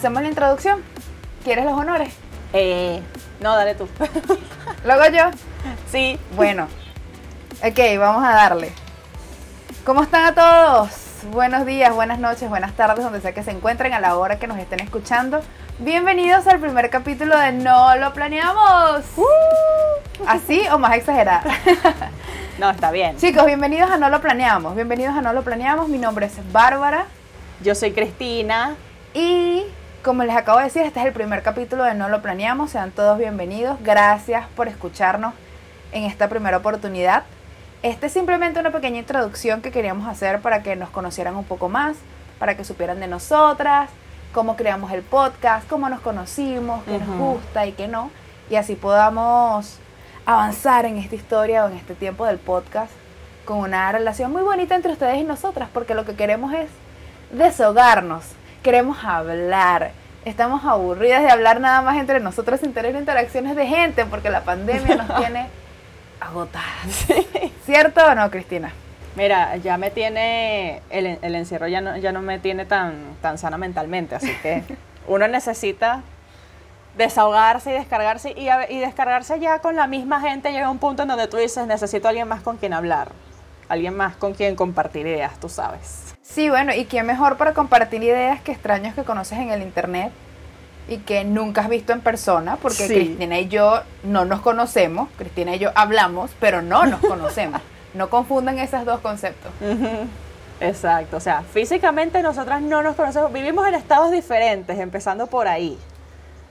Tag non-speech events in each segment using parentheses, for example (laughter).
¿Hacemos la introducción? ¿Quieres los honores? Eh, no, dale tú. (laughs) ¿Lo hago yo? sí. Bueno. Ok, vamos a darle. ¿Cómo están a todos? Buenos días, buenas noches, buenas tardes, donde sea que se encuentren, a la hora que nos estén escuchando. Bienvenidos al primer capítulo de No lo planeamos. ¿Así o más exagerada? (laughs) No, está bien. Chicos, bienvenidos a No lo planeamos. Bienvenidos a No lo planeamos. Mi nombre es Bárbara. Yo soy Cristina. Y como les acabo de decir, este es el primer capítulo de No lo planeamos. Sean todos bienvenidos. Gracias por escucharnos en esta primera oportunidad. Este es simplemente una pequeña introducción que queríamos hacer para que nos conocieran un poco más, para que supieran de nosotras, cómo creamos el podcast, cómo nos conocimos, qué nos Ujú. gusta y qué no. Y así podamos avanzar en esta historia o en este tiempo del podcast con una relación muy bonita entre ustedes y nosotras, porque lo que queremos es desahogarnos, queremos hablar. Estamos aburridas de hablar nada más entre nosotros sin tener interacciones de gente, porque la pandemia nos (laughs) tiene agotadas. (laughs) ¿Cierto o no, Cristina? Mira, ya me tiene, el, el encierro ya no, ya no me tiene tan, tan sana mentalmente, así que (laughs) uno necesita desahogarse y descargarse y, descargarse ya con la misma gente llega un punto en donde tú dices, necesito a alguien más con quien hablar, alguien más con quien compartir ideas, tú sabes. Sí, bueno, y quién mejor para compartir ideas que extraños que conoces en el internet y que nunca has visto en persona, porque Sí. Cristina y yo no nos conocemos, Cristina y yo hablamos, pero no nos conocemos. (laughs) No confundan esos dos conceptos. Exacto, o sea, físicamente nosotras no nos conocemos, vivimos en estados diferentes, empezando por ahí.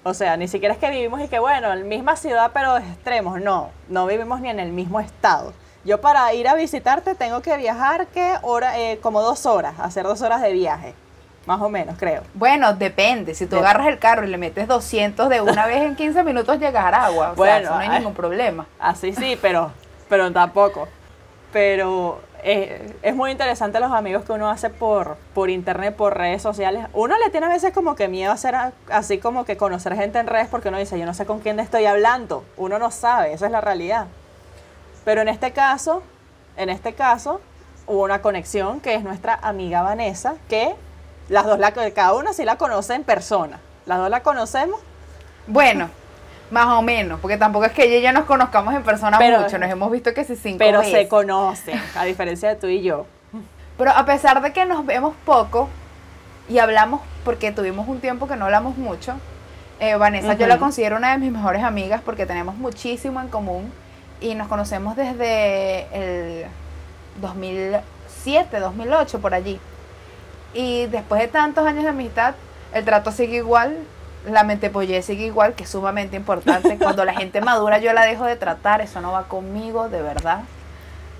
O sea, ni siquiera es que vivimos y que, bueno, en misma ciudad pero de extremos, no, no vivimos ni en el mismo estado. Yo para ir a visitarte tengo que viajar, que hora, eh, como dos horas, hacer dos horas de viaje, más o menos, creo. Bueno, depende. Si tú agarras el carro y le metes 200 de una vez en 15 minutos, llegas a Aragua. O Bueno, no hay ay. ningún problema. Así sí, pero, pero tampoco. Pero eh, es muy interesante los amigos que uno hace por, por internet, por redes sociales. Uno le tiene a veces como que miedo a hacer así como que conocer gente en redes porque uno dice, yo no sé con quién estoy hablando. Uno no sabe, esa es la realidad. Pero en este caso, en este caso, hubo una conexión que es nuestra amiga Vanessa, que las dos, la, cada una sí la conoce en persona. Las dos la conocemos Bueno, más o menos, porque tampoco es que ella y yo nos conozcamos en persona Pero- mucho. Nos hemos visto que sí cinco pero veces. se conocen, a diferencia de tú y yo. Pero a pesar de que nos vemos poco y hablamos, porque tuvimos un tiempo que no hablamos mucho, eh, Vanessa yo la considero una de mis mejores amigas porque tenemos muchísimo en común y nos conocemos desde el 2007, 2008, por allí. Y después de tantos años de amistad, el trato sigue igual, la mentepollez sigue igual, que es sumamente importante. (laughs) Cuando la gente madura yo la dejo de tratar, eso no va conmigo, de verdad.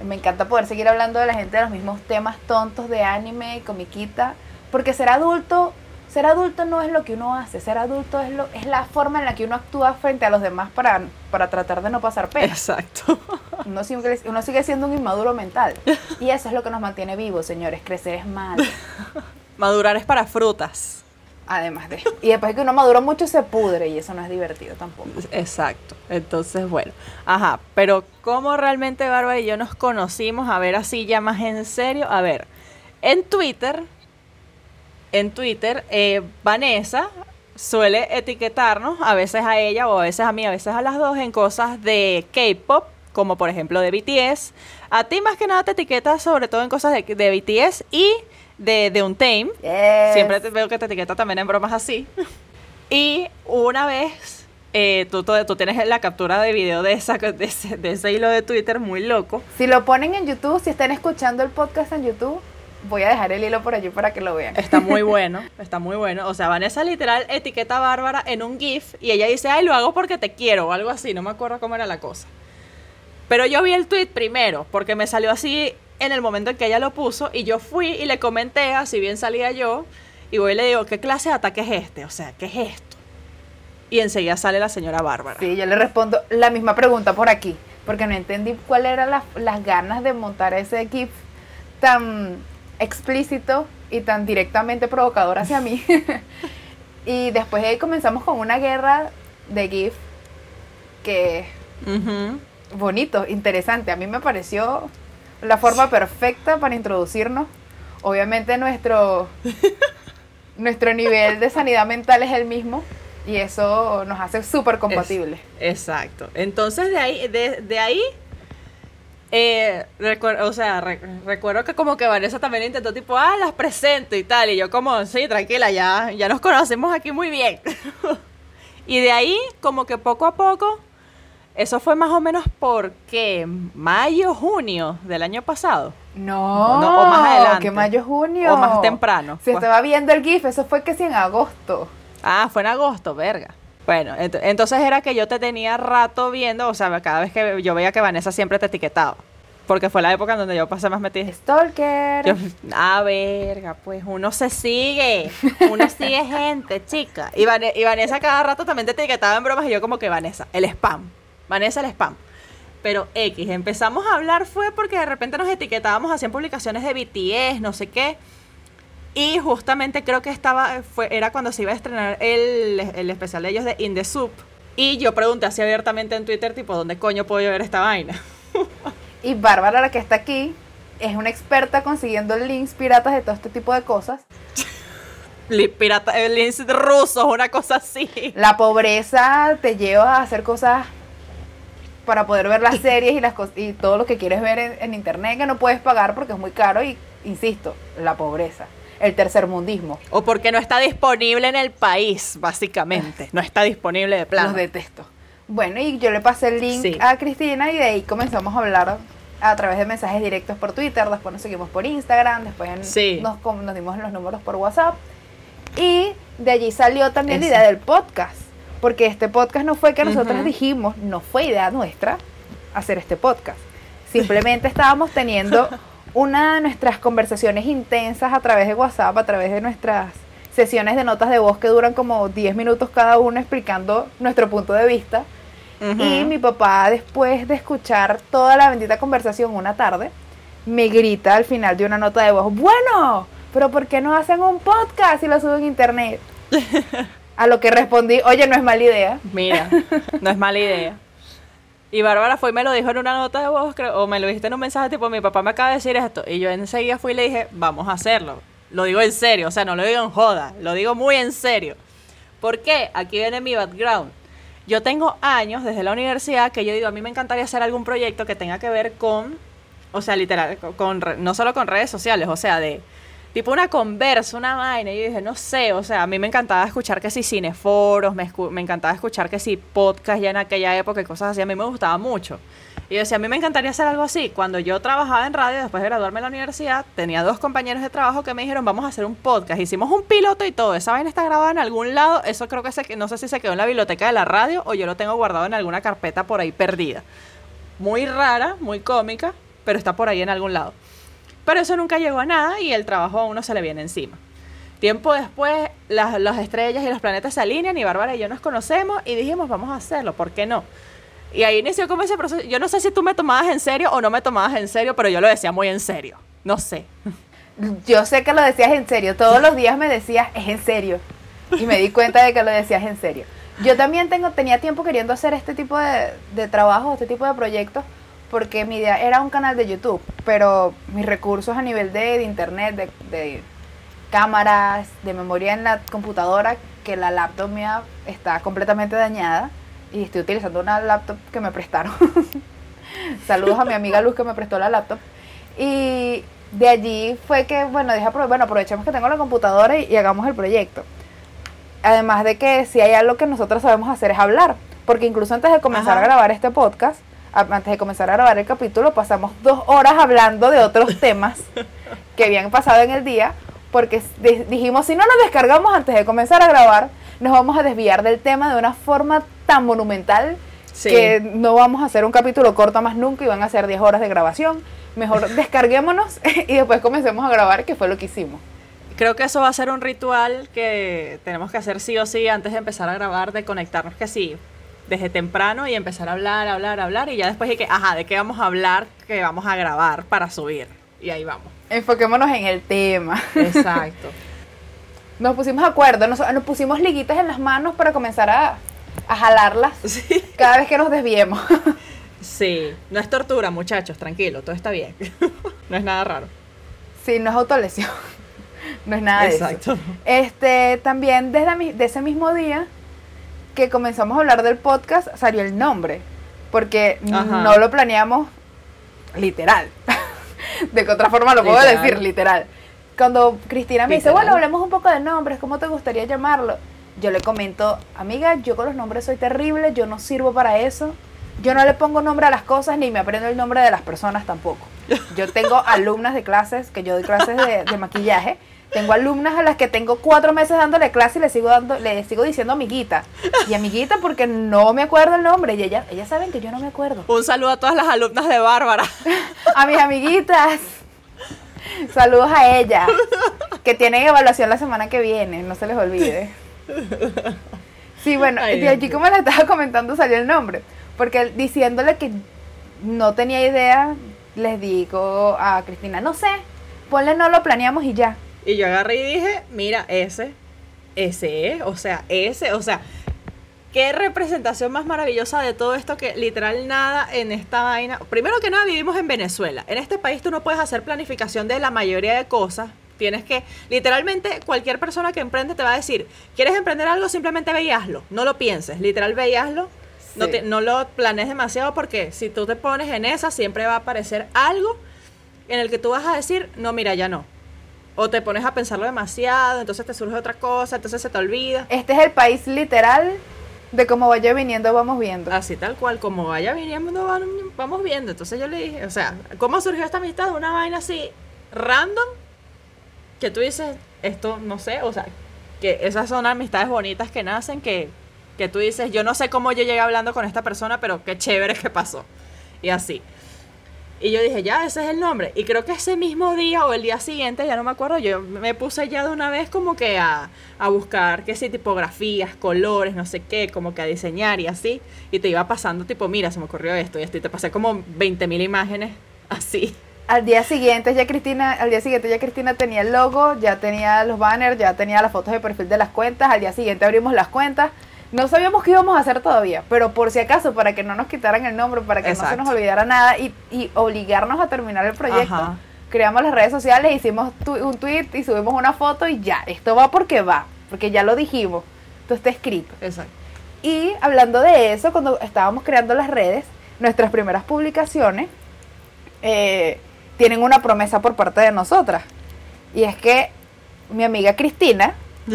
Me encanta poder seguir hablando de la gente de los mismos temas tontos de anime y comiquita, porque ser adulto, ser adulto no es lo que uno hace, ser adulto es lo es la forma en la que uno actúa frente a los demás para, para tratar de no pasar pena. Exacto. (laughs) Uno sigue, uno sigue siendo un inmaduro mental. Y eso es lo que nos mantiene vivos, señores. Crecer es malo. (laughs) Madurar es para frutas. Además de. Y después que uno madura mucho se pudre y eso no es divertido tampoco. Exacto. Entonces, bueno. Ajá, pero ¿cómo realmente Bárbara y yo nos conocimos? A ver, así ya más en serio. A ver, en Twitter, en Twitter, eh, Vanessa suele etiquetarnos, a veces a ella o a veces a mí, a veces a las dos, en cosas de K-pop, como por ejemplo de BTS. A ti más que nada te etiqueta sobre todo en cosas de, de BTS y de, de Untamed. Yes. Siempre te veo que te etiqueta también en bromas así. (laughs) Y una vez, eh, tú, tú, tú tienes la captura de video de, esa, de, ese, de ese hilo de Twitter muy loco. Si lo ponen en YouTube, si están escuchando el podcast en YouTube, voy a dejar el hilo por allí para que lo vean. Está muy (laughs) bueno, está muy bueno. O sea, Vanessa literal etiqueta a Bárbara en un GIF y ella dice, ay, lo hago porque te quiero o algo así, no me acuerdo cómo era la cosa. Pero yo vi el tweet primero, porque me salió así en el momento en que ella lo puso y yo fui y le comenté, así bien salía yo, y voy y le digo, ¿qué clase de ataque es este? O sea, ¿qué es esto? Y enseguida sale la señora Bárbara. Sí, yo le respondo la misma pregunta por aquí, porque no entendí cuál eran las ganas de montar ese GIF tan explícito y tan directamente provocador hacia mí. (laughs) y después de ahí comenzamos con una guerra de GIF que bonito, interesante. A mí me pareció la forma perfecta para introducirnos. Obviamente nuestro (laughs) nuestro nivel de sanidad mental es el mismo y eso nos hace súper Es- compatibles. exacto. Entonces de ahí, de, de ahí, eh, o sea, re- recuerdo que como que Vanessa también intentó tipo, ah, las presento y tal, y yo como, sí, tranquila, ya, ya nos conocemos aquí muy bien. (laughs) y de ahí, como que poco a poco, eso fue más o menos porque mayo, junio del año pasado. No, No, o más adelante. que mayo, junio. O más temprano. Se Pues- estaba viendo el GIF, eso fue que sí en agosto. Ah, fue en agosto, verga. Bueno, ent- entonces era que yo te tenía rato viendo, o sea, cada vez que yo veía que Vanessa siempre te etiquetaba. Porque fue la época en donde yo pasé más metida. Stalker. Yo, ah, verga, pues uno se sigue, uno (laughs) sigue gente, chica. Y, Vane- y Vanessa cada rato también te etiquetaba en bromas y yo como que Vanessa, el spam, Vanessa el spam. Pero X, empezamos a hablar fue porque de repente nos etiquetábamos así en publicaciones de BTS, no sé qué. Y justamente creo que estaba, fue, era cuando se iba a estrenar el, el especial de ellos de In the Soup. Y yo pregunté así abiertamente en Twitter, tipo, ¿dónde coño puedo ver esta vaina? (laughs) Y Bárbara, la que está aquí, es una experta consiguiendo links piratas de todo este tipo de cosas. Pirata, eh, links rusos, una cosa así. La pobreza te lleva a hacer cosas para poder ver las (laughs) series y las y todo lo que quieres ver en, en internet que no puedes pagar porque es muy caro y insisto, la pobreza, el tercermundismo. O porque no está disponible en el país, básicamente. No está disponible de plano. Los detesto. Bueno, y yo le pasé el link Sí. a Cristina y de ahí comenzamos a hablar a través de mensajes directos por Twitter, después nos seguimos por Instagram, después en- Sí. nos, nos dimos los números por WhatsApp y de allí salió también Eso. la idea del podcast, porque este podcast no fue que nosotros dijimos, no fue idea nuestra hacer este podcast. Simplemente estábamos teniendo (laughs) una de nuestras conversaciones intensas a través de WhatsApp, a través de nuestras sesiones de notas de voz que duran como 10 minutos cada uno explicando nuestro punto de vista. Y mi papá, después de escuchar toda la bendita conversación una tarde, me grita al final de una nota de voz, bueno, pero ¿por qué no hacen un podcast y lo suben a internet? (laughs) A lo que respondí, oye, no es mala idea. Mira, no es mala idea. Y Bárbara fue y me lo dijo en una nota de voz, creo, o me lo dijiste en un mensaje tipo, mi papá me acaba de decir esto. Y yo enseguida fui y le dije, vamos a hacerlo. Lo digo en serio, o sea, no lo digo en joda, lo digo muy en serio. ¿Por qué? Aquí viene mi background. Yo tengo años desde la universidad que yo digo, a mí me encantaría hacer algún proyecto que tenga que ver con, o sea, literal, con, no solo con redes sociales, o sea, de tipo una conversa, una vaina. Y yo dije, no sé, o sea, a mí me encantaba escuchar que si cineforos, me, escu- me encantaba escuchar que si podcast ya en aquella época y cosas así, a mí me gustaba mucho. Y yo decía, a mí me encantaría hacer algo así. Cuando yo trabajaba en radio, después de graduarme de la universidad, tenía dos compañeros de trabajo que me dijeron, vamos a hacer un podcast. Hicimos un piloto y todo. Esa vaina está grabada en algún lado. Eso creo que se, no sé si se quedó en la biblioteca de la radio o yo lo tengo guardado en alguna carpeta por ahí perdida. Muy rara, muy cómica, pero está por ahí en algún lado. Pero eso nunca llegó a nada y el trabajo a uno se le viene encima. Tiempo después, las, las estrellas y los planetas se alinean y Bárbara y yo nos conocemos y dijimos, vamos a hacerlo, ¿por qué no? Y ahí inició como ese proceso. Yo no sé si tú me tomabas en serio o no me tomabas en serio, pero yo lo decía muy en serio. No sé. Yo sé que lo decías en serio, todos los días me decías, es en serio. Y me di cuenta de que lo decías en serio. Yo también tengo, tenía tiempo queriendo hacer este tipo de, de trabajo, este tipo de proyectos, porque mi idea era un canal de YouTube, pero mis recursos a nivel de, de internet, de, de cámaras, de memoria en la computadora, que la laptop mía está completamente dañada y estoy utilizando una laptop que me prestaron. (laughs) Saludos a mi amiga Luz que me prestó la laptop. Y de allí fue que, bueno, dije, "Apro- bueno, aprovechemos que tengo la computadora y, y hagamos el proyecto. Además de que si hay algo que nosotros sabemos hacer es hablar, porque incluso antes de comenzar Ajá. a grabar este podcast, antes de comenzar a grabar el capítulo, pasamos dos horas hablando de otros (laughs) temas que habían pasado en el día, porque dijimos, si no nos descargamos antes de comenzar a grabar, nos vamos a desviar del tema de una forma tan monumental Sí. que no vamos a hacer un capítulo corto más nunca y van a ser 10 horas de grabación. Mejor (laughs) descarguémonos (laughs) y después comencemos a grabar, que fue lo que hicimos. Creo que eso va a ser un ritual que tenemos que hacer sí o sí antes de empezar a grabar, de conectarnos que sí, desde temprano y empezar a hablar, hablar, hablar y ya después de que, ajá, ¿de qué vamos a hablar? Que vamos a grabar para subir. Y ahí vamos. Enfoquémonos en el tema. Exacto. (laughs) Nos pusimos de acuerdo, nos, nos pusimos liguitas en las manos para comenzar a, a jalarlas (laughs) Sí. cada vez que nos desviemos. (laughs) Sí, no es tortura, muchachos, tranquilo, todo está bien. no es nada raro. Sí, no es autolesión. No es nada de Exacto. eso. Este, también desde mi- de ese mismo día que comenzamos a hablar del podcast salió el nombre. Porque Ajá. no lo planeamos literal. (laughs) de que otra forma lo puedo Literal. decir, literal. Cuando Cristina me dice, bueno, hablemos un poco de nombres, ¿cómo te gustaría llamarlo? Yo le comento, amiga, yo con los nombres soy terrible, yo no sirvo para eso. Yo no le pongo nombre a las cosas ni me aprendo el nombre de las personas tampoco. Yo tengo (laughs) alumnas de clases, que yo doy clases de, de maquillaje. Tengo alumnas a las que tengo cuatro meses dándole clase y le sigo dando, le sigo diciendo amiguita. Y amiguita porque no me acuerdo el nombre. Y ellas, ellas saben que yo no me acuerdo. Un saludo a todas las alumnas de Bárbara. (laughs) A mis amiguitas. Saludos a ellas. Que tienen evaluación la semana que viene, no se les olvide. Sí, bueno, Ay, de allí como le estaba comentando salió el nombre. Porque diciéndole que no tenía idea, les digo a Cristina, no sé, ponle no lo planeamos y ya. Y yo agarré y dije, mira, ese, ese es, o sea, ese, o sea, qué representación más maravillosa de todo esto que literal nada en esta vaina. Primero que nada, vivimos en Venezuela. En este país tú no puedes hacer planificación de la mayoría de cosas. Tienes que, literalmente, cualquier persona que emprende te va a decir, ¿quieres emprender algo? Simplemente ve y hazlo. No lo pienses, literal ve y hazlo. No, te- no lo planees demasiado porque si tú te pones en esa, siempre va a aparecer algo en el que tú vas a decir, no, mira, ya no. O te pones a pensarlo demasiado, entonces te surge otra cosa, entonces se te olvida. Este es el país literal de cómo vaya viniendo, vamos viendo. Así tal cual, como vaya viniendo, vamos viendo. Entonces yo le dije, o sea, ¿cómo surgió esta amistad? Una vaina así, random, que tú dices, esto, no sé, o sea, que esas son amistades bonitas que nacen, que, que tú dices, yo no sé cómo yo llegué hablando con esta persona, pero qué chévere que pasó. Y así. Y yo dije, ya, ese es el nombre. Y creo que ese mismo día o el día siguiente, ya no me acuerdo, yo me puse ya de una vez como que a, a buscar, qué sé, tipografías, colores, no sé qué, como que a diseñar y así. Y te iba pasando tipo, mira, se me ocurrió esto y esto. Y te pasé como 20 mil imágenes (laughs) así. Al día siguiente ya Cristina, al día siguiente ya Cristina tenía el logo, ya tenía los banners, ya tenía las fotos de perfil de las cuentas, al día siguiente abrimos las cuentas. No sabíamos qué íbamos a hacer todavía, pero por si acaso, para que no nos quitaran el nombre, para que no se nos olvidara nada y, y obligarnos a terminar el proyecto, Ajá. creamos las redes sociales, hicimos tu- un tweet y subimos una foto y ya, esto va porque va, porque ya lo dijimos, esto está escrito. Exacto. Y hablando de eso, cuando estábamos creando las redes, nuestras primeras publicaciones eh, tienen una promesa por parte de nosotras. Y es que mi amiga Cristina, (laughs)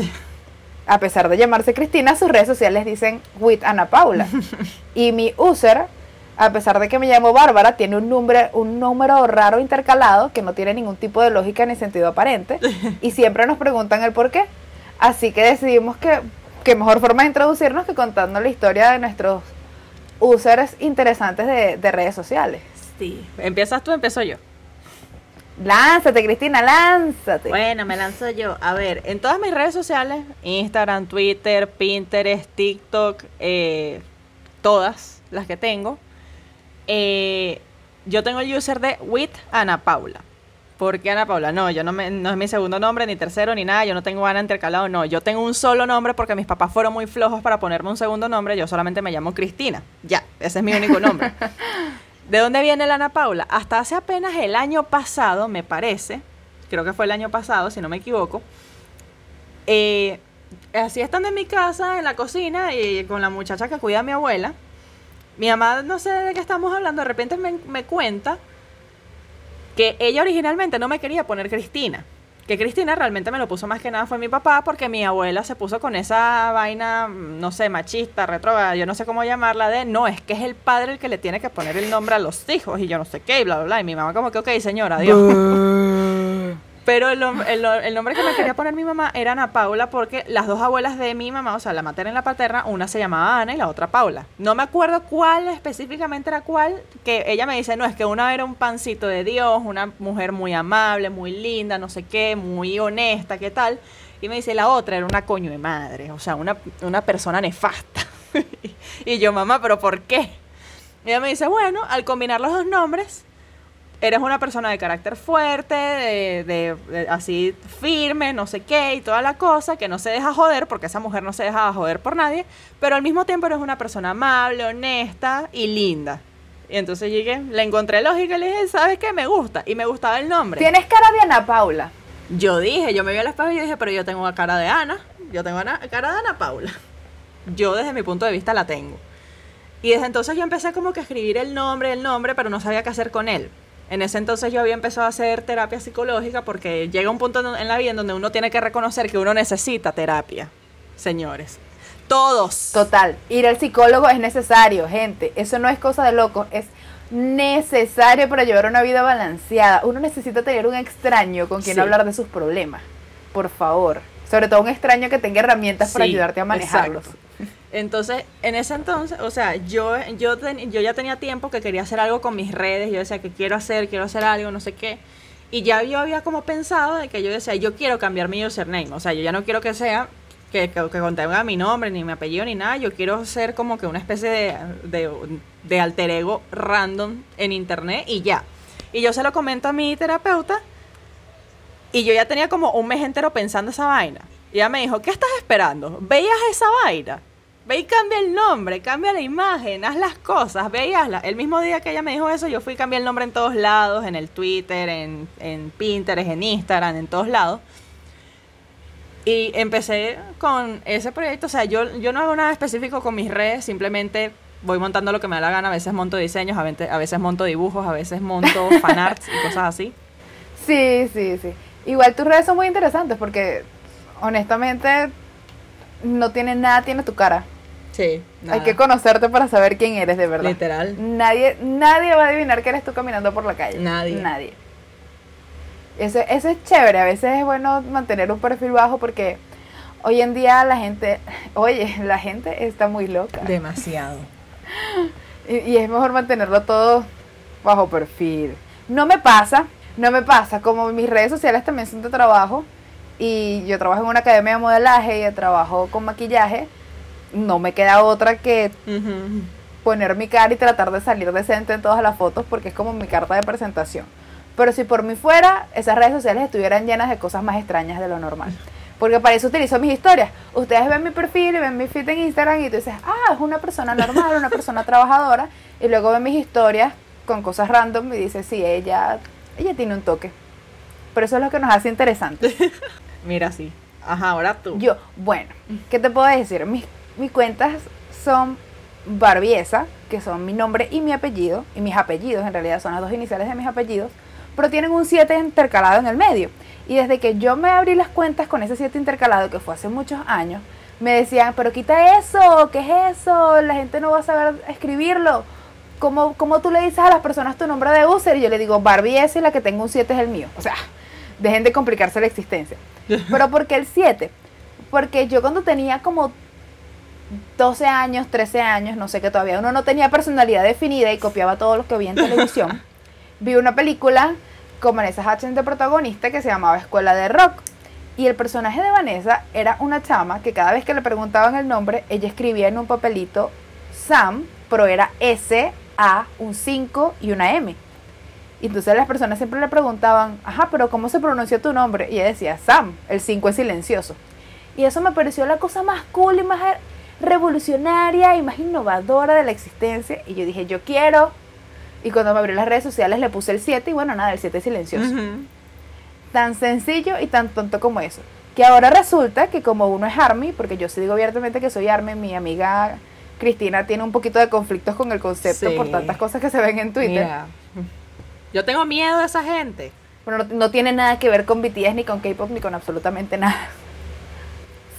a pesar de llamarse Cristina, sus redes sociales dicen with Ana Paula. (laughs) y mi user, a pesar de que me llamo Bárbara, tiene un número, un número raro intercalado que no tiene ningún tipo de lógica ni sentido aparente. (laughs) y siempre nos preguntan el por qué. Así que decidimos que, que mejor forma de introducirnos que contando la historia de nuestros users interesantes de, de redes sociales. Sí. ¿Empiezas tú empiezo yo? Lánzate, Cristina, lánzate. Bueno, me lanzo yo. A ver, en todas mis redes sociales, Instagram, Twitter, Pinterest, TikTok, eh, todas las que tengo, eh, yo tengo el user de with Ana Paula. ¿Por qué Ana Paula? No, yo no, me, no es mi segundo nombre, ni tercero, ni nada. Yo no tengo Ana intercalado, no. Yo tengo un solo nombre porque mis papás fueron muy flojos para ponerme un segundo nombre. Yo solamente me llamo Cristina. Ya, ese es mi único nombre. (laughs) ¿De dónde viene la Ana Paula? Hasta hace apenas el año pasado, me parece, creo que fue el año pasado, si no me equivoco, eh, así estando en mi casa, en la cocina, y con la muchacha que cuida a mi abuela, mi mamá, no sé de qué estamos hablando, de repente me, me cuenta que ella originalmente no me quería poner Cristina. Que Cristina realmente me lo puso más que nada fue mi papá porque mi abuela se puso con esa vaina, mm, no sé, machista, retrógrada, yo no sé cómo llamarla, de no, es que es el padre el que le tiene que poner el nombre a los hijos y yo no sé qué, y bla, bla, bla. Y mi mamá como que, ok, señora, adiós. (laughs) Pero el, el nombre que me quería poner mi mamá era Ana Paula porque las dos abuelas de mi mamá, o sea, la materna y la paterna, una se llamaba Ana y la otra Paula. No me acuerdo cuál específicamente era cuál, que ella me dice, no, es que una era un pancito de Dios, una mujer muy amable, muy linda, no sé qué, muy honesta, qué tal. Y me dice, la otra era una coño de madre, o sea, una, una persona nefasta. (laughs) y yo, mamá, ¿pero por qué? Y ella me dice, bueno, al combinar los dos nombres, eres una persona de carácter fuerte, de, de- de- así firme, no sé qué, y toda la cosa, que no se deja joder, porque esa mujer no se deja joder por nadie, pero al mismo tiempo eres una persona amable, honesta y linda. Y entonces llegué, le encontré lógica y le dije, ¿sabes qué? Me gusta. Y me gustaba el nombre. Tienes cara de Ana Paula. yo dije, yo me vi al espejo y dije, pero yo tengo una cara de Ana, yo tengo una cara de Ana Paula. Yo desde mi punto de vista la tengo. Y desde entonces yo empecé como que a escribir el nombre, el nombre, pero no sabía qué hacer con él. En ese entonces yo había empezado a hacer terapia psicológica porque llega un punto en la vida en donde uno tiene que reconocer que uno necesita terapia, señores. Todos. Total. Ir al psicólogo es necesario, gente. Eso no es cosa de loco, es necesario para llevar una vida balanceada. Uno necesita tener un extraño con quien Sí. hablar de sus problemas. Por favor. Sobre todo un extraño que tenga herramientas para ayudarte a manejarlos. exacto. (laughs) Entonces, en ese entonces, o sea, yo, yo, yo ya tenía tiempo que quería hacer algo con mis redes, yo decía que quiero hacer, quiero hacer algo, no sé qué. Y ya yo había como pensado de que yo decía, yo quiero cambiar mi username, o sea, yo ya no quiero que sea, que, que, que contenga mi nombre, ni mi apellido, ni nada, yo quiero ser como que una especie de, de, de alter ego random en internet y ya. Y yo se lo comento a mi terapeuta y yo ya tenía como un mes entero pensando esa vaina. Y ella me dijo, ¿qué estás esperando? ¿Veías esa vaina? Ve y cambia el nombre, cambia la imagen, haz las cosas, ve y hazlas. El mismo día que ella me dijo eso, yo fui y cambié el nombre en todos lados, en el Twitter, en, en Pinterest, en Instagram, en todos lados. Y empecé con ese proyecto. O sea, yo, yo no hago nada específico con mis redes, simplemente voy montando lo que me da la gana. A veces monto diseños, a veces, a veces monto dibujos, a veces monto (laughs) fanarts y cosas así. Sí, sí, sí. Igual tus redes son muy interesantes porque honestamente no tiene nada, tiene tu cara. Sí, Hay que conocerte para saber quién eres de verdad. Literal. Nadie, nadie va a adivinar que eres tú caminando por la calle. Nadie. Nadie. Eso, eso es chévere. A veces es bueno mantener un perfil bajo porque hoy en día la gente, (laughs) oye, la gente está muy loca. Demasiado. (laughs) Y, y es mejor mantenerlo todo bajo perfil. No me pasa, no me pasa. Como mis redes sociales también son de trabajo y yo trabajo en una academia de modelaje y trabajo con maquillaje, no me queda otra que poner mi cara y tratar de salir decente en todas las fotos porque es como mi carta de presentación. Pero si por mí fuera, esas redes sociales estuvieran llenas de cosas más extrañas de lo normal. Porque para eso utilizo mis historias. Ustedes ven mi perfil y ven mi feed en Instagram y tú dices, ah, es una persona normal, una persona trabajadora. Y luego ven mis historias con cosas random y dices, sí, ella, ella tiene un toque. Pero eso es lo que nos hace interesantes. (laughs) Mira, sí. Ajá, ahora tú. Yo, bueno, ¿qué te puedo decir? Mis, mis cuentas son Barbiesa, que son mi nombre y mi apellido, y mis apellidos en realidad son las dos iniciales de mis apellidos, pero tienen un 7 intercalado en el medio. Y desde que yo me abrí las cuentas con ese 7 intercalado, que fue hace muchos años, me decían, pero quita eso, ¿qué es eso? La gente no va a saber escribirlo. ¿Cómo, cómo tú le dices a las personas tu nombre de user? Y yo le digo, Barbiesa y la que tengo un 7 es el mío. O sea, dejen de complicarse la existencia. (laughs) Pero ¿por qué el 7? Porque yo cuando tenía como 12 años, 13 años, no sé que todavía uno no tenía personalidad definida y copiaba todo lo que veía en televisión, (laughs) vi una película con Vanessa Hudgens de protagonista que se llamaba Escuela de Rock. Y el personaje de Vanessa era una chama que cada vez que le preguntaban el nombre, ella escribía en un papelito Sam, pero era S, A, un 5 y una M. Y entonces las personas siempre le preguntaban, ajá, pero ¿cómo se pronuncia tu nombre? Y ella decía, Sam, el 5 es silencioso. Y eso me pareció la cosa más cool y más revolucionaria y más innovadora de la existencia. Y yo dije, yo quiero. Y cuando me abrí las redes sociales le puse el 7 y bueno, nada, el 7 es silencioso. Tan sencillo y tan tonto como eso. Que ahora resulta que como uno es Army, porque yo sí digo abiertamente que soy Army, mi amiga Cristina tiene un poquito de conflictos con el concepto Sí. por tantas cosas que se ven en Twitter. Mira, yo tengo miedo de esa gente. Bueno, no, no tiene nada que ver con BTS, ni con K-pop, ni con absolutamente nada.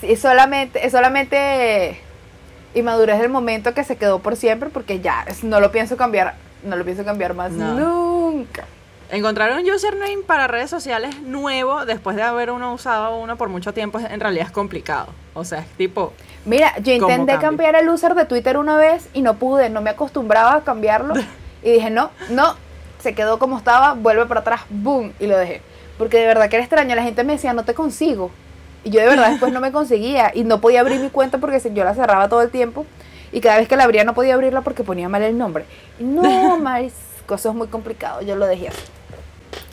Sí, es solamente, es solamente inmadurez del momento que se quedó por siempre, porque ya no lo pienso cambiar, no lo pienso cambiar más No. nunca. Encontrar un username para redes sociales nuevo después de haber uno usado uno por mucho tiempo en realidad es complicado. O sea, es tipo, Mira, yo ¿Cómo intenté cambiar el user de Twitter una vez y no pude, no me acostumbraba a cambiarlo. (laughs) y dije, no, no, se quedó como estaba, vuelve para atrás, boom, y lo dejé. Porque de verdad que era extraño, la gente me decía, no te consigo. Y yo de verdad después no me conseguía y no podía abrir mi cuenta porque yo la cerraba todo el tiempo. Y cada vez que la abría no podía abrirla porque ponía mal el nombre. No, (laughs) Maris, cosas muy complicado, yo lo dejé así.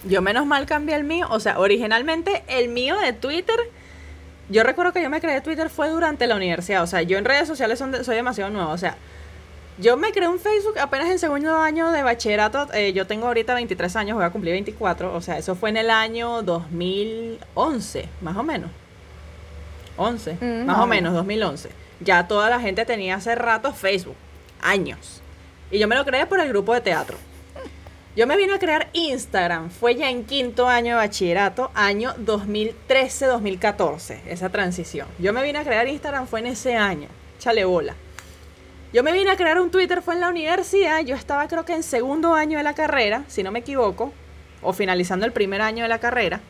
yo menos mal cambié el mío. O sea, originalmente el mío de Twitter, yo recuerdo que yo me creé Twitter fue durante la universidad. O sea, yo en redes sociales son de- soy demasiado nueva. O sea, Yo me creé un Facebook apenas en segundo año de bachillerato. eh, yo tengo ahorita 23 años, voy a cumplir 24. O sea, eso fue en el año 2011, más o menos. 11, Mm, más o menos, 2011. Ya toda la gente tenía hace rato Facebook. Años. Y yo me lo creé por el grupo de teatro. Yo me vine a crear Instagram, fue ya en quinto año de bachillerato, año 2013-2014, esa transición. Yo me vine a crear Instagram, fue en ese año, chale bola. Yo me vine a crear un Twitter, fue en la universidad, yo estaba creo que en segundo año de la carrera, si no me equivoco, o finalizando el primer año de la carrera.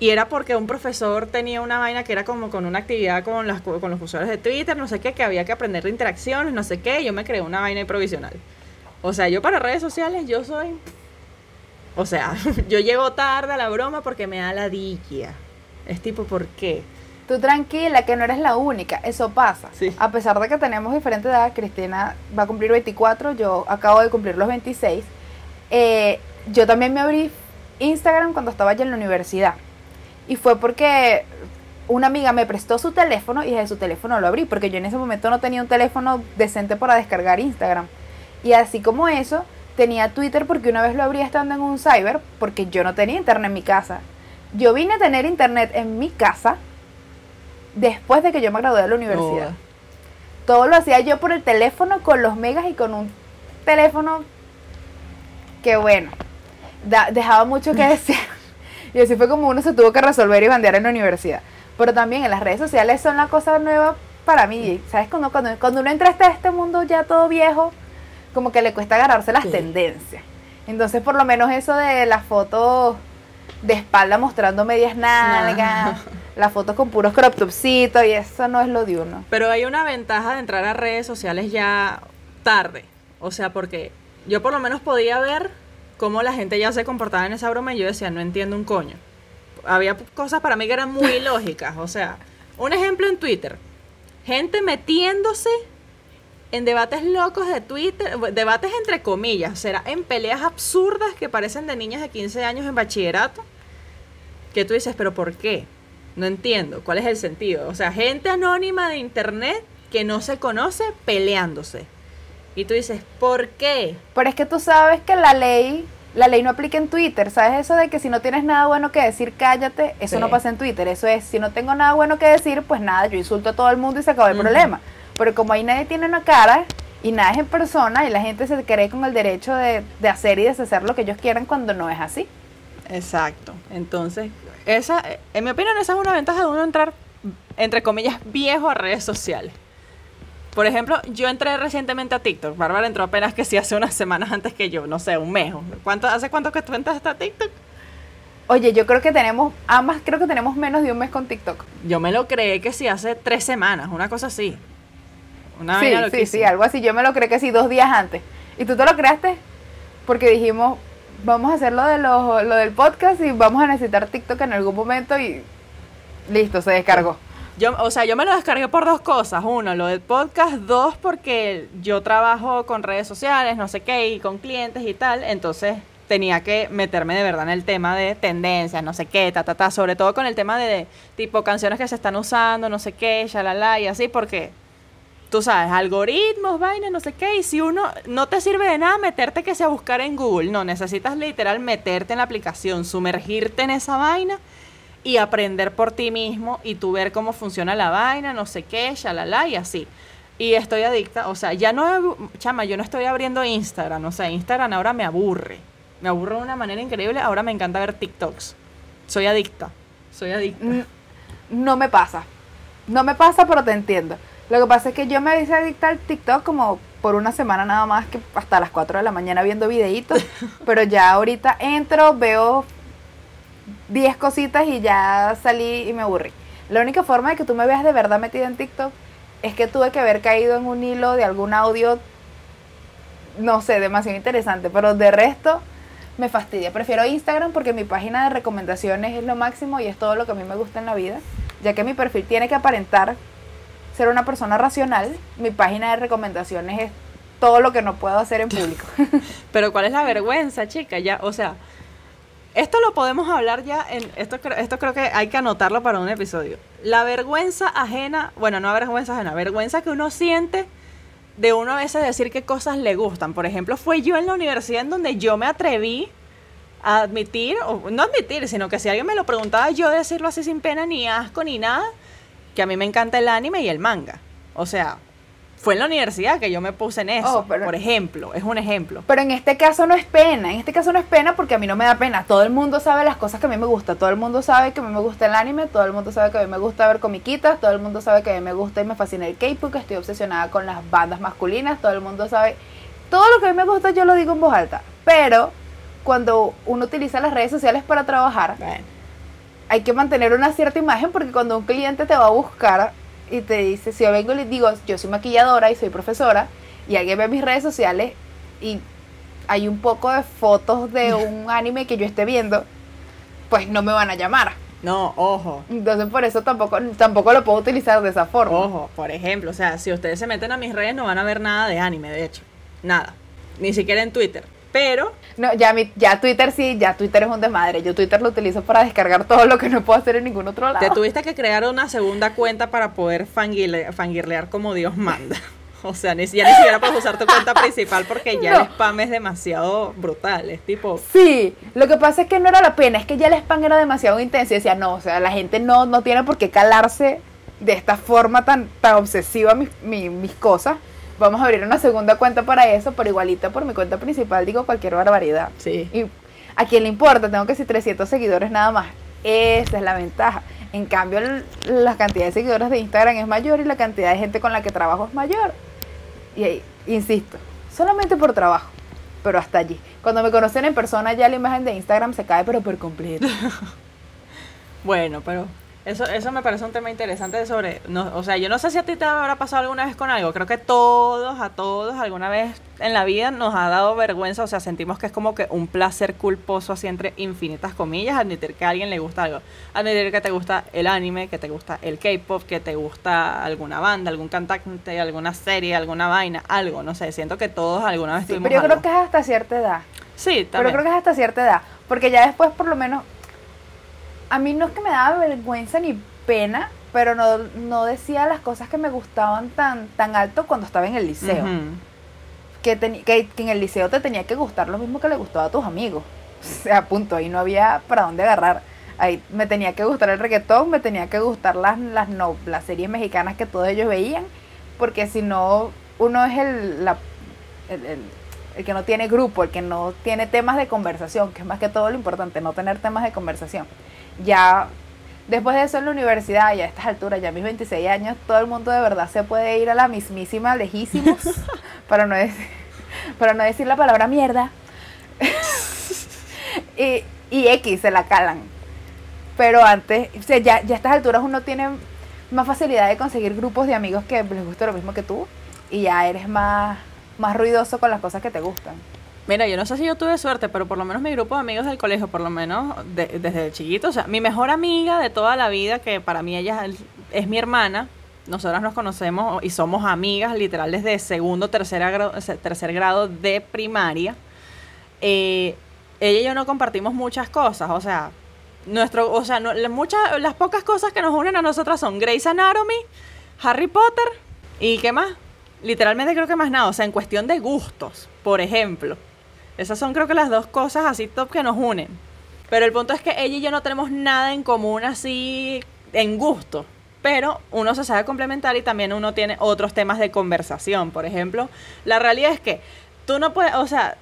Y era porque un profesor tenía una vaina que era como con una actividad con, las, con los usuarios de Twitter, no sé qué, que había que aprender de interacciones, no sé qué, y yo me creé una vaina provisional. O sea, yo para redes sociales, yo soy... O sea, (laughs) yo llego tarde a la broma porque me da la diquia. Es tipo, ¿por qué? Tú tranquila, que no eres la única, eso pasa. Sí. A pesar de que tenemos diferentes edades, Cristina va a cumplir 24, yo acabo de cumplir los 26. eh, yo también me abrí Instagram cuando estaba ya en la universidad. Y fue porque una amiga me prestó su teléfono y desde su teléfono lo abrí, porque yo en ese momento no tenía un teléfono decente para descargar Instagram. Y así como eso, tenía Twitter porque una vez lo abrí estando en un cyber, porque yo no tenía internet en mi casa. Yo vine a tener internet en mi casa después de que yo me gradué de la universidad. Todo lo hacía yo por el teléfono con los megas y con un teléfono que bueno, da- dejaba mucho que (laughs) decir. Y así fue como uno se tuvo que resolver y bandear en la universidad. Pero también en las redes sociales son la cosa nueva para mí. ¿Sabes? Cuando, cuando, cuando uno entra a este mundo ya todo viejo, como que le cuesta agarrarse las Sí. tendencias. Entonces, por lo menos eso de las fotos de espalda mostrando medias nalgas, (laughs) las fotos con puros crop topsitos y eso no es lo de uno. Pero hay una ventaja de entrar a redes sociales ya tarde. O sea, porque yo por lo menos podía ver cómo la gente ya se comportaba en esa broma y yo decía, no entiendo un coño. Había cosas para mí que eran muy lógicas. O sea, un ejemplo en Twitter. Gente metiéndose en debates locos de Twitter, debates entre comillas, o sea, en peleas absurdas que parecen de niñas de 15 años en bachillerato, que tú dices, pero ¿por qué? No entiendo, ¿cuál es el sentido? O sea, gente anónima de internet que no se conoce peleándose. Y tú dices, ¿por qué? Pero es que tú sabes que la ley, la ley no aplica en Twitter. ¿Sabes eso de que si no tienes nada bueno que decir, cállate? Eso Sí. no pasa en Twitter. Eso es, si no tengo nada bueno que decir, pues nada, yo insulto a todo el mundo y se acabó el problema. Pero como ahí nadie tiene una cara y nada es en persona y la gente se cree con el derecho de, de hacer y deshacer lo que ellos quieran cuando no es así. Exacto. Entonces, esa, en mi opinión, esa es una ventaja de uno entrar, entre comillas, viejo a redes sociales. Por ejemplo, yo entré recientemente a TikTok. Bárbara entró apenas que sí hace unas semanas antes que yo, no sé, un mes. ¿Cuánto, ¿Hace cuánto que tú entraste a TikTok? Oye, yo creo que tenemos, ambas creo que tenemos menos de un mes con TikTok. Yo me lo creé que sí hace tres semanas, una cosa así. Una sí, sí, sí, algo así. Yo me lo creé que sí dos días antes. ¿Y tú te lo creaste? Porque dijimos, vamos a hacer lo, de los- lo del podcast y vamos a necesitar TikTok en algún momento y listo, se descargó. Yo, o sea, yo me lo descargué por dos cosas. Uno, lo del podcast. Dos, porque yo trabajo con redes sociales, no sé qué, y con clientes y tal. Entonces tenía que meterme de verdad en el tema de tendencias, no sé qué, ta, ta, ta. Sobre todo con el tema de, tipo canciones que se están usando, no sé qué, shalala, y así, porque tú sabes, algoritmos, vainas, no sé qué, y si uno no te sirve de nada meterte que sea buscar en Google, no, necesitas literal meterte en la aplicación, sumergirte en esa vaina y aprender por ti mismo y tú ver cómo funciona la vaina, no sé qué, shalala, y así. Y estoy adicta, o sea, ya no, chama, yo no estoy abriendo Instagram, o sea, Instagram ahora me aburre, me aburre de una manera increíble, ahora me encanta ver TikToks, soy adicta, soy adicta. N- No me pasa. No me pasa, pero te entiendo. Lo que pasa es que yo me hice adicta al TikTok como por una semana nada más que hasta las 4 de la mañana viendo videitos. (laughs) pero ya ahorita entro, veo 10 cositas y ya salí y me aburrí. La única forma de que tú me veas de verdad metida en TikTok es que tuve que haber caído en un hilo de algún audio, no sé, demasiado interesante. Pero de resto, me fastidia. Prefiero Instagram porque mi página de recomendaciones es lo máximo y es todo lo que a mí me gusta en la vida. Ya que mi perfil tiene que aparentar ser una persona racional, mi página de recomendaciones es todo lo que no puedo hacer en público. (laughs) Pero ¿cuál es la (laughs) vergüenza, chica? Ya, o sea, esto lo podemos hablar ya en esto esto creo que hay que anotarlo para un episodio. La vergüenza ajena, bueno, no vergüenza ajena, vergüenza que uno siente de uno a veces decir qué cosas le gustan. Por ejemplo, fue yo en la universidad en donde yo me atreví a admitir, o no admitir, sino que si alguien me lo preguntaba, yo decirlo así sin pena, ni asco, ni nada, que a mí me encanta el anime y el manga. O sea, fue en la universidad que yo me puse en eso, Oh, pero- por ejemplo, es un ejemplo. Pero en este caso no es pena, en este caso no es pena porque a mí no me da pena. Todo el mundo sabe las cosas que a mí me gustan, todo el mundo sabe que a mí me gusta el anime, todo el mundo sabe que a mí me gusta ver comiquitas, todo el mundo sabe que a mí me gusta y me fascina el K-pop, que estoy obsesionada con las bandas masculinas, todo el mundo sabe. Todo lo que a mí me gusta yo lo digo en voz alta. Pero cuando uno utiliza las redes sociales para trabajar, Bueno, hay que mantener una cierta imagen porque cuando un cliente te va a buscar y te dice, si yo vengo y le digo, yo soy maquilladora y soy profesora, y alguien ve mis redes sociales y hay un poco de fotos de (laughs) un anime que yo esté viendo, pues no me van a llamar. no, ojo. Entonces por eso tampoco, tampoco lo puedo utilizar de esa forma. Ojo, por ejemplo, o sea, si ustedes se meten a mis redes no van a ver nada de anime, de hecho. Nada. Ni siquiera en Twitter. Pero, No, ya, mi, ya Twitter sí, ya Twitter es un desmadre. Yo Twitter lo utilizo para descargar todo lo que no puedo hacer en ningún otro lado. te tuviste que crear una segunda cuenta para poder fangirle- fangirlear como Dios manda. (laughs) O sea, ni, ya ni siquiera puedes usar tu cuenta principal porque ya No. el spam es demasiado brutal. Es tipo, Sí, lo que pasa es que no era la pena, es que ya el spam era demasiado intenso y decía, no, o sea, la gente no, no tiene por qué calarse de esta forma tan, tan obsesiva mis, mi- mis cosas. Vamos a abrir una segunda cuenta para eso, pero igualita por mi cuenta principal digo cualquier barbaridad. sí. Y a quién le importa, tengo que decir 300 seguidores nada más. Esa es la ventaja. En cambio, la cantidad de seguidores de Instagram es mayor y la cantidad de gente con la que trabajo es mayor. Y ahí, insisto, solamente por trabajo, pero hasta allí. Cuando me conocen en persona ya la imagen de Instagram se cae, pero por completo. (laughs) Bueno, pero eso, eso me parece un tema interesante sobre, no, o sea, yo no sé si a ti te habrá pasado alguna vez con algo, creo que todos, a todos, alguna vez en la vida nos ha dado vergüenza, o sea, sentimos que es como que un placer culposo, así entre infinitas comillas, admitir que a alguien le gusta algo, admitir que te gusta el anime, que te gusta el K-pop, que te gusta alguna banda, algún cantante, alguna serie, alguna vaina, algo, no sé, siento que todos alguna vez Sí, tuvimos pero yo creo que es hasta cierta edad. Sí, Pero también. creo que es hasta cierta edad. Porque ya después, por lo menos, a mí no es que me daba vergüenza ni pena, pero no, no decía las cosas que me gustaban tan, tan alto cuando estaba en el liceo. Que, que, que en el liceo te tenía que gustar lo mismo que le gustaba a tus amigos. (laughs) O sea, punto, ahí no había para dónde agarrar. Ahí me tenía que gustar el reggaetón, me tenía que gustar las, las, no, las series mexicanas que todos ellos veían, porque si no, uno es el, la- el, el- el que no tiene grupo, el que no tiene temas de conversación, que es más que todo lo importante, no tener temas de conversación. Ya después de eso en la universidad, ya a estas alturas, ya a mis 26 años, todo el mundo de verdad se puede ir a la mismísima lejísimos, (laughs) para no decir, para no decir la palabra mierda. (laughs) y, y X se la calan. Pero antes, o sea, ya, ya a estas alturas uno tiene más facilidad de conseguir grupos de amigos que les guste lo mismo que tú. Y ya eres más, más ruidoso con las cosas que te gustan. Mira, yo no sé si yo tuve suerte, pero por lo menos mi grupo de amigos del colegio, por lo menos de- desde chiquito, o sea, mi mejor amiga de toda la vida, que para mí ella es, es mi hermana, nosotras nos conocemos y somos amigas literal desde segundo, tercer grado, tercer grado de primaria. Eh, ella y yo no compartimos muchas cosas, o sea, nuestro, o sea, no- muchas, las pocas cosas que nos unen a nosotras son Grey's Anatomy, Harry Potter y qué más. Literalmente creo que más nada, o sea, en cuestión de gustos, por ejemplo. Esas son creo que las dos cosas así top que nos unen. Pero el punto es que ella y yo no tenemos nada en común así en gusto. Pero uno se sabe complementar y también uno tiene otros temas de conversación. Por ejemplo, la realidad es que tú no puedes, o sea,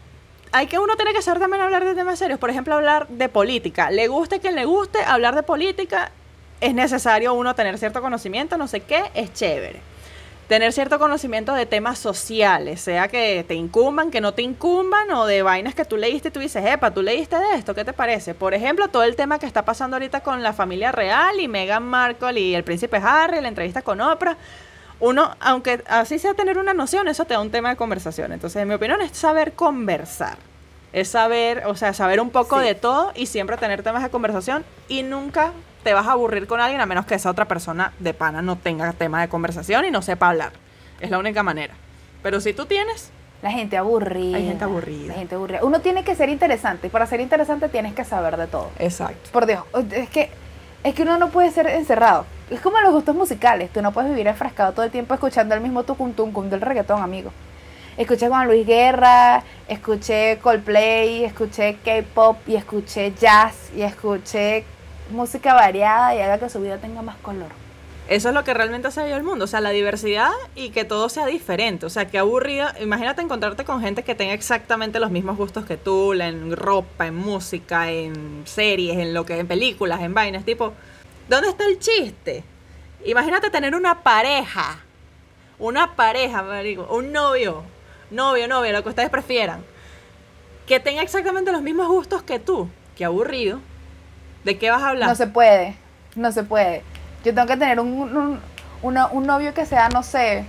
hay que uno tiene que saber también hablar de temas serios. Por ejemplo, hablar de política. Le guste quien le guste, hablar de política es necesario uno tener cierto conocimiento, no sé qué, es chévere tener cierto conocimiento de temas sociales, sea que te incumban, que no te incumban, o de vainas que tú leíste y tú dices, epa, tú leíste de esto, ¿qué te parece? Por ejemplo, todo el tema que está pasando ahorita con la familia real y Meghan Markle y el príncipe Harry, la entrevista con Oprah. Uno, aunque así sea tener una noción, eso te da un tema de conversación. Entonces, en mi opinión, es saber conversar. Es saber, o sea, saber un poco Sí. de todo y siempre tener temas de conversación y nunca te vas a aburrir con alguien a menos que esa otra persona de pana no tenga tema de conversación y no sepa hablar. Es la única manera. Pero si tú tienes, La gente aburrida. Hay gente aburrida. La gente aburrida. Uno tiene que ser interesante y para ser interesante tienes que saber de todo. exacto. Por Dios, es que Es que uno no puede ser encerrado. Es como los gustos musicales. Tú no puedes vivir enfrascado todo el tiempo escuchando el mismo tucum tucum del reggaetón, amigo. Escuché Juan Luis Guerra, escuché Coldplay, escuché K-pop y escuché jazz y escuché música variada y haga que su vida tenga más color. Eso es lo que realmente hace el mundo, o sea, la diversidad y que todo sea diferente. O sea, que aburrido. Imagínate encontrarte con gente que tenga exactamente los mismos gustos que tú, en ropa, en música, en series, en lo que, en películas, en vainas. Tipo, ¿dónde está el chiste? Imagínate tener una pareja, una pareja, un novio, novio, novia, lo que ustedes prefieran, que tenga exactamente los mismos gustos que tú. Qué aburrido. ¿De qué vas a hablar? No se puede, no se puede. Yo tengo que tener un, un, novio que sea, no sé,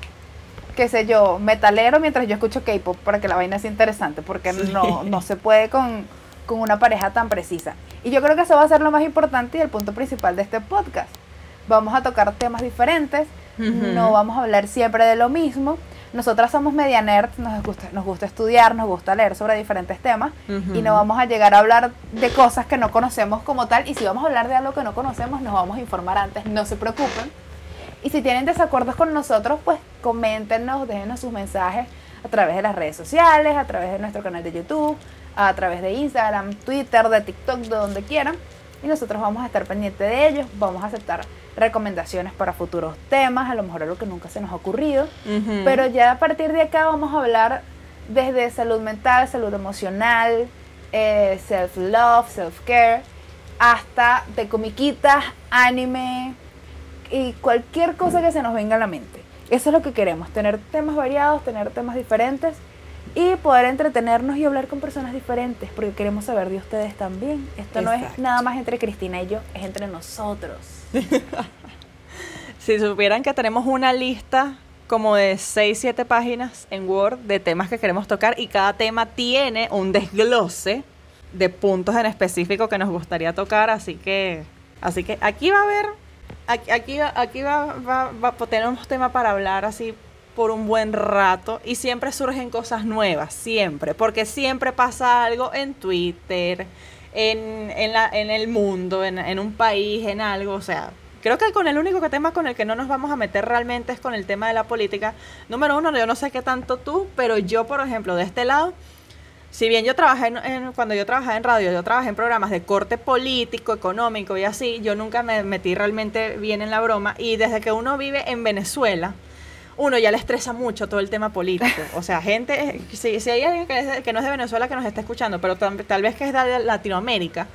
qué sé yo, metalero mientras yo escucho K-pop para que la vaina sea interesante, porque no, no se puede con, con una pareja tan precisa. Y yo creo que eso va a ser lo más importante y el punto principal de este podcast. Vamos a tocar temas diferentes, no vamos a hablar siempre de lo mismo. Nosotras somos media nerds, nos gusta, nos gusta estudiar, nos gusta leer sobre diferentes temas y no vamos a llegar a hablar de cosas que no conocemos como tal. Y si vamos a hablar de algo que no conocemos, nos vamos a informar antes, no se preocupen. Y si tienen desacuerdos con nosotros, pues coméntenos, déjenos sus mensajes a través de las redes sociales, a través de nuestro canal de YouTube, a través de Instagram, Twitter, de TikTok, de donde quieran. Y nosotros vamos a estar pendientes de ellos, vamos a aceptar recomendaciones para futuros temas, a lo mejor algo que nunca se nos ha ocurrido, pero ya a partir de acá vamos a hablar desde salud mental, salud emocional, eh, self-love, self-care, hasta de comiquitas, anime y cualquier cosa que se nos venga a la mente. Eso es lo que queremos, tener temas variados, tener temas diferentes y poder entretenernos y hablar con personas diferentes, porque queremos saber de ustedes también. Esto no es nada más entre Cristina y yo, es entre nosotros. (laughs) si supieran que tenemos una lista como de 6, 7 páginas en Word de temas que queremos tocar y cada tema tiene un desglose de puntos en específico que nos gustaría tocar, así que así que aquí va a haber aquí aquí, aquí va, va, va, tenemos tema para hablar así por un buen rato y siempre surgen cosas nuevas, siempre, porque siempre pasa algo en Twitter, en, en, la, en el mundo, en, en, un país, en algo, o sea, creo que con el único tema con el que no nos vamos a meter realmente es con el tema de la política. Número uno, yo no sé qué tanto tú, pero yo, por ejemplo, de este lado, si bien yo trabajé en, cuando yo trabajé en radio, yo trabajé en programas de corte político, económico y así, yo nunca me metí realmente bien en la broma y desde que uno vive en Venezuela, uno ya le estresa mucho todo el tema político. O sea, gente, si, si hay alguien que, que, no es de Venezuela que nos está escuchando, pero tal, vez que es de Latinoamérica,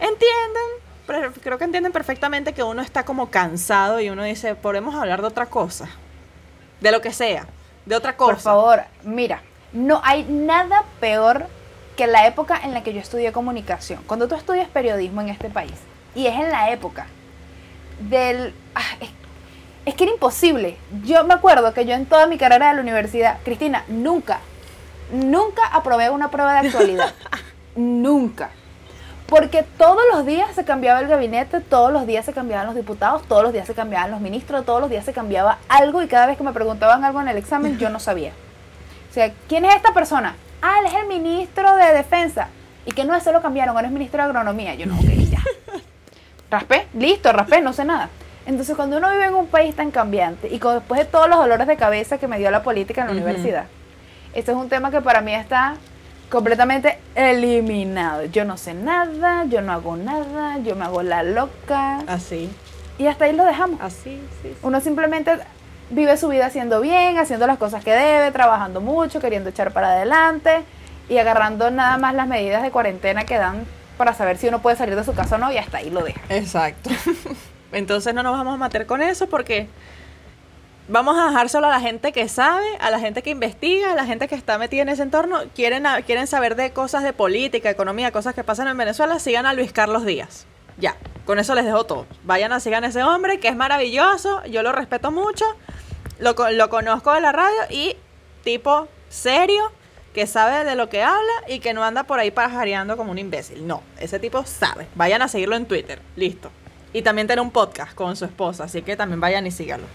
entienden, creo que entienden perfectamente que uno está como cansado y uno dice, podemos hablar de otra cosa, de lo que sea, de otra cosa. Por favor, mira, no hay nada peor que la época en la que yo estudié comunicación. Cuando tú estudias periodismo en este país, y es en la época del... Ah, es que era imposible. Yo me acuerdo que yo en toda mi carrera de la universidad, Cristina, nunca, nunca aprobé una prueba de actualidad. (laughs) nunca. Porque todos los días se cambiaba el gabinete, todos los días se cambiaban los diputados, todos los días se cambiaban los ministros, todos los días se cambiaba algo y cada vez que me preguntaban algo en el examen yo no sabía. O sea, ¿quién es esta persona? Ah, él es el ministro de defensa. Y que no es solo cambiaron, ahora es ministro de agronomía. Yo no, ok, ya. (laughs) Raspé, listo, raspé, no sé nada. Entonces, cuando uno vive en un país tan cambiante y con, después de todos los dolores de cabeza que me dio la política en la universidad, esto es un tema que para mí está completamente eliminado. Yo no sé nada, yo no hago nada, yo me hago la loca. Así. Y hasta ahí lo dejamos. Así, sí. Uno simplemente vive su vida haciendo bien, haciendo las cosas que debe, trabajando mucho, queriendo echar para adelante y agarrando nada más las medidas de cuarentena que dan para saber si uno puede salir de su casa o no y hasta ahí lo deja. Exacto. (laughs) Entonces no nos vamos a meter con eso porque vamos a dejárselo a la gente que sabe, a la gente que investiga, a la gente que está metida en ese entorno. Quieren, quieren saber de cosas de política, economía, cosas que pasan en Venezuela, sigan a Luis Carlos Díaz. Ya, con eso les dejo todo. Vayan a sigan a ese hombre que es maravilloso, yo lo respeto mucho, lo, lo conozco de la radio y tipo serio, que sabe de lo que habla y que no anda por ahí pajareando como un imbécil. No, ese tipo sabe. Vayan a seguirlo en Twitter. Listo. Y también tiene un podcast con su esposa, así que también vayan y síganlo.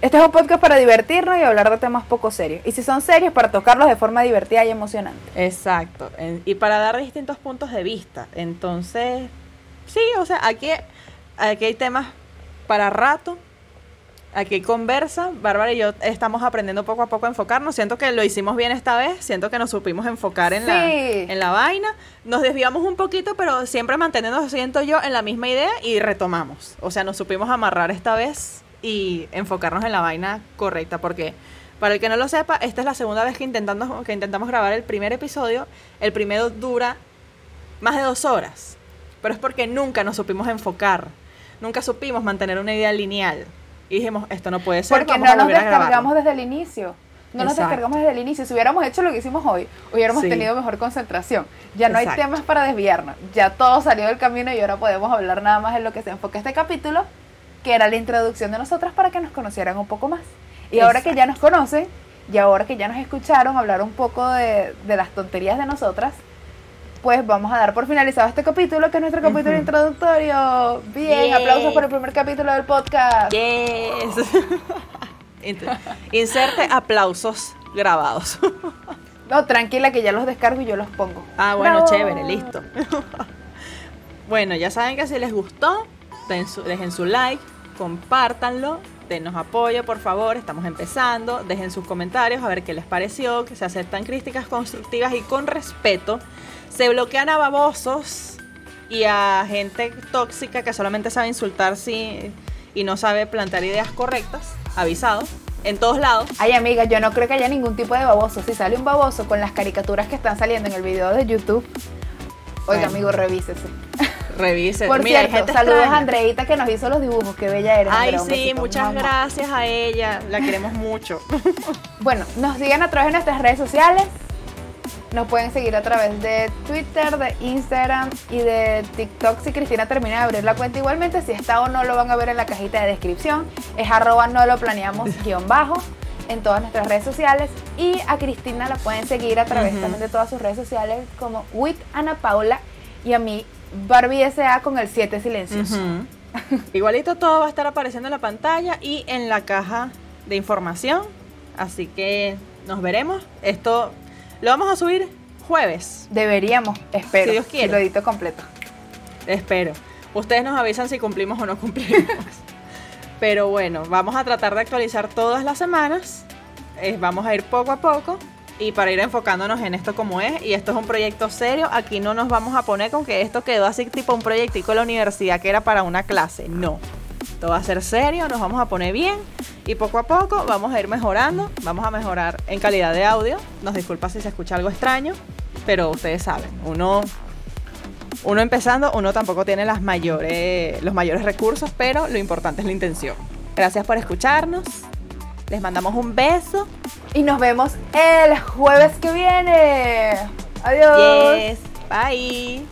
Este es un podcast para divertirnos y hablar de temas poco serios. Y si son serios, para tocarlos de forma divertida y emocionante. Exacto. Y para dar distintos puntos de vista. Entonces, sí, o sea, aquí aquí hay temas para rato. Aquí conversa. Bárbara y yo estamos aprendiendo poco a poco a enfocarnos. Siento que lo hicimos bien esta vez. Siento que nos supimos enfocar en, la, en la vaina. Nos desviamos un poquito, pero siempre manteniéndonos, siento yo, en la misma idea y retomamos. O sea, nos supimos amarrar esta vez y enfocarnos en la vaina correcta. Porque, para el que no lo sepa, esta es la segunda vez que intentamos, que intentamos grabar el primer episodio. El primero dura más de dos horas. Pero es porque nunca nos supimos enfocar. Nunca supimos mantener una idea lineal. Y dijimos, esto no puede ser. Porque vamos no a nos descargamos desde el inicio. No nos Exacto. descargamos desde el inicio. Si hubiéramos hecho lo que hicimos hoy, hubiéramos Sí. tenido mejor concentración. Ya no hay Exacto. temas para desviarnos. Ya todo salió del camino y ahora podemos hablar nada más en lo que se enfoca este capítulo, que era la introducción de nosotras para que nos conocieran un poco más. Y ahora que ya nos conocen, y ahora que ya nos escucharon hablar un poco de, de las tonterías de nosotras, pues vamos a dar por finalizado este capítulo, que es nuestro capítulo introductorio. Bien, aplausos por el primer capítulo del podcast. Yes. (laughs) Inserte aplausos grabados. (laughs) No, tranquila que ya los descargo y yo los pongo. Ah, bueno, Bravo. chévere, listo. (laughs) bueno, ya saben que si les gustó, den su- dejen su like, compártanlo, denos apoyo, por favor, estamos empezando, dejen sus comentarios a ver qué les pareció, que se aceptan críticas constructivas y con respeto. Se bloquean a babosos y a gente tóxica que solamente sabe insultar sí, y no sabe plantear ideas correctas, avisado, en todos lados. Ay, amiga, yo no creo que haya ningún tipo de baboso. Si sale un baboso con las caricaturas que están saliendo en el video de YouTube, oiga, Bueno. amigo, revísese. (laughs) Revisen. Por Mira, cierto, gente saludos extraña. a Andreita que nos hizo los dibujos. Qué bella eres. Ay, Andrea, sí, muchas gracias a ella. La queremos mucho. (laughs) Bueno, nos siguen a través de nuestras redes sociales. Nos pueden seguir a través de Twitter, de Instagram y de TikTok. Si Cristina termina de abrir la cuenta igualmente, si está o no lo van a ver en la cajita de descripción. Es arroba no lo planeamos (laughs) guion bajo en todas nuestras redes sociales. Y a Cristina la pueden seguir a través también de todas sus redes sociales como with Ana Paula y a mí Barbie S.A. con el 7 silencioso. Ujú. Igualito todo va a estar apareciendo en la pantalla y en la caja de información. Así que nos veremos. Esto lo vamos a subir jueves. Deberíamos, espero, Si Dios quiere. lo edito completo. Espero. Ustedes nos avisan si cumplimos o no cumplimos. (laughs) Pero bueno, vamos a tratar de actualizar todas las semanas. Eh, vamos a ir poco a poco y para ir enfocándonos en esto como es. Y esto es un proyecto serio. Aquí no nos vamos a poner con que esto quedó así tipo un proyectico en la universidad que era para una clase. No. Esto va a ser serio, nos vamos a poner bien y poco a poco vamos a ir mejorando. Vamos a mejorar en calidad de audio. Nos disculpa si se escucha algo extraño, pero ustedes saben, uno uno empezando, uno tampoco tiene las mayores, los mayores recursos, pero lo importante es la intención. Gracias por escucharnos. Les mandamos un beso. Y nos vemos el jueves que viene. Adiós. Bye.